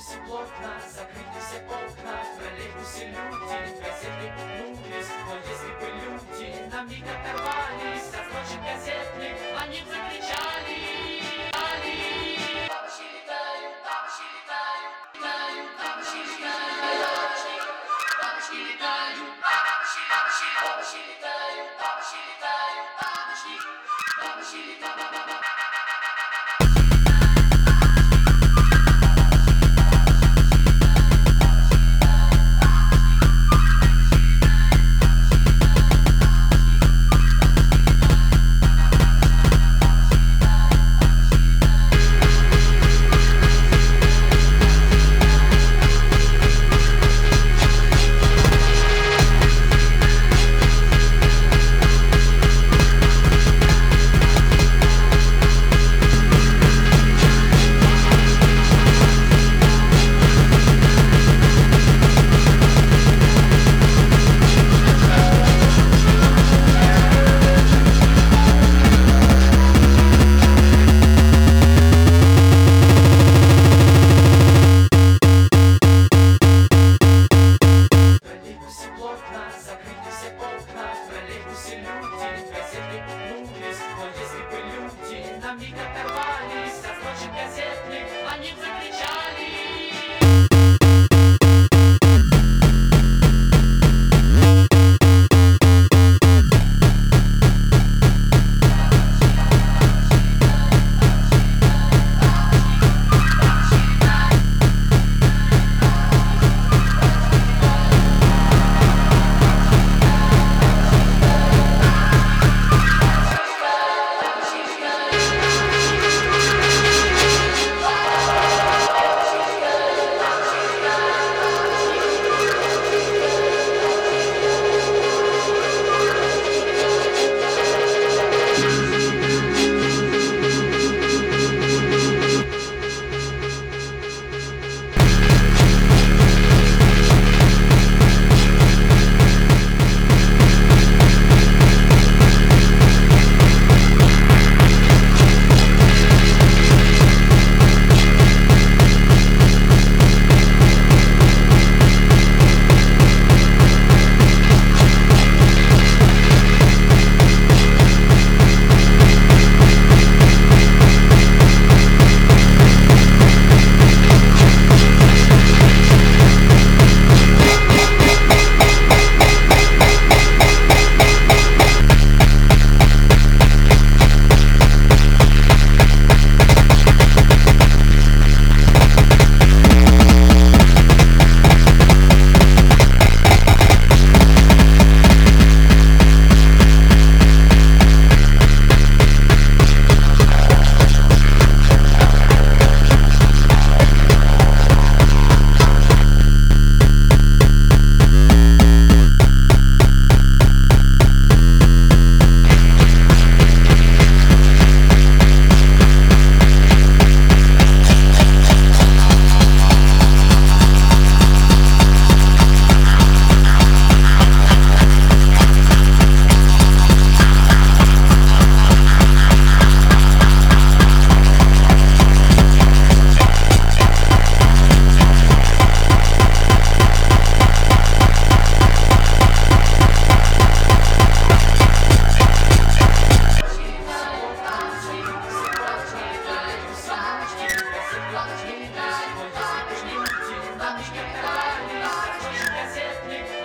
троллейбусе плотно, закрыты все окна В троллейбусе люди, газеты утнулись Но если бы люди на миг оторвались От строчек газетных, они бы закричали «Али!» Бабочки летают, бабочки летают Летают, бабочки летают бабочки летают Бабочки, бабочки, бабочки летают Бабочки летают, бабочки Бабочки летают оторвались От строчек газетных,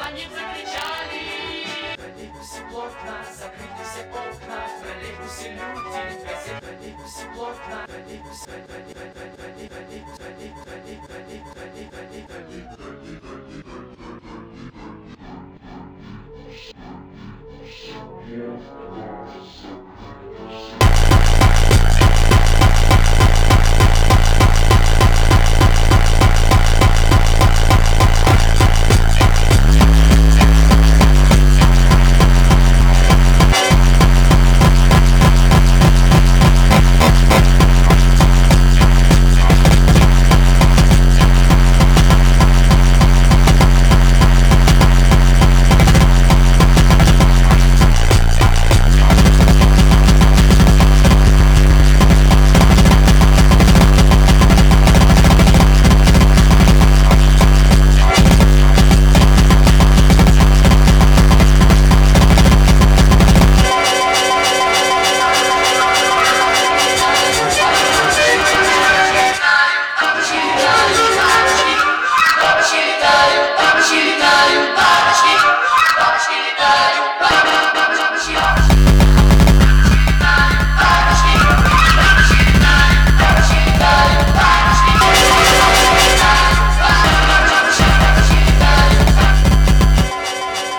Они закричали В троллейбусе плотно, закрыты все окна В троллейбусе люди, газет В троллейбусе плотно, троллейбус троллейбус, троллейбус, троллейбус, троллейбус, троллейбус, Бабочки летают, бабочки летают, бабочки, бабочки летают, бабочки.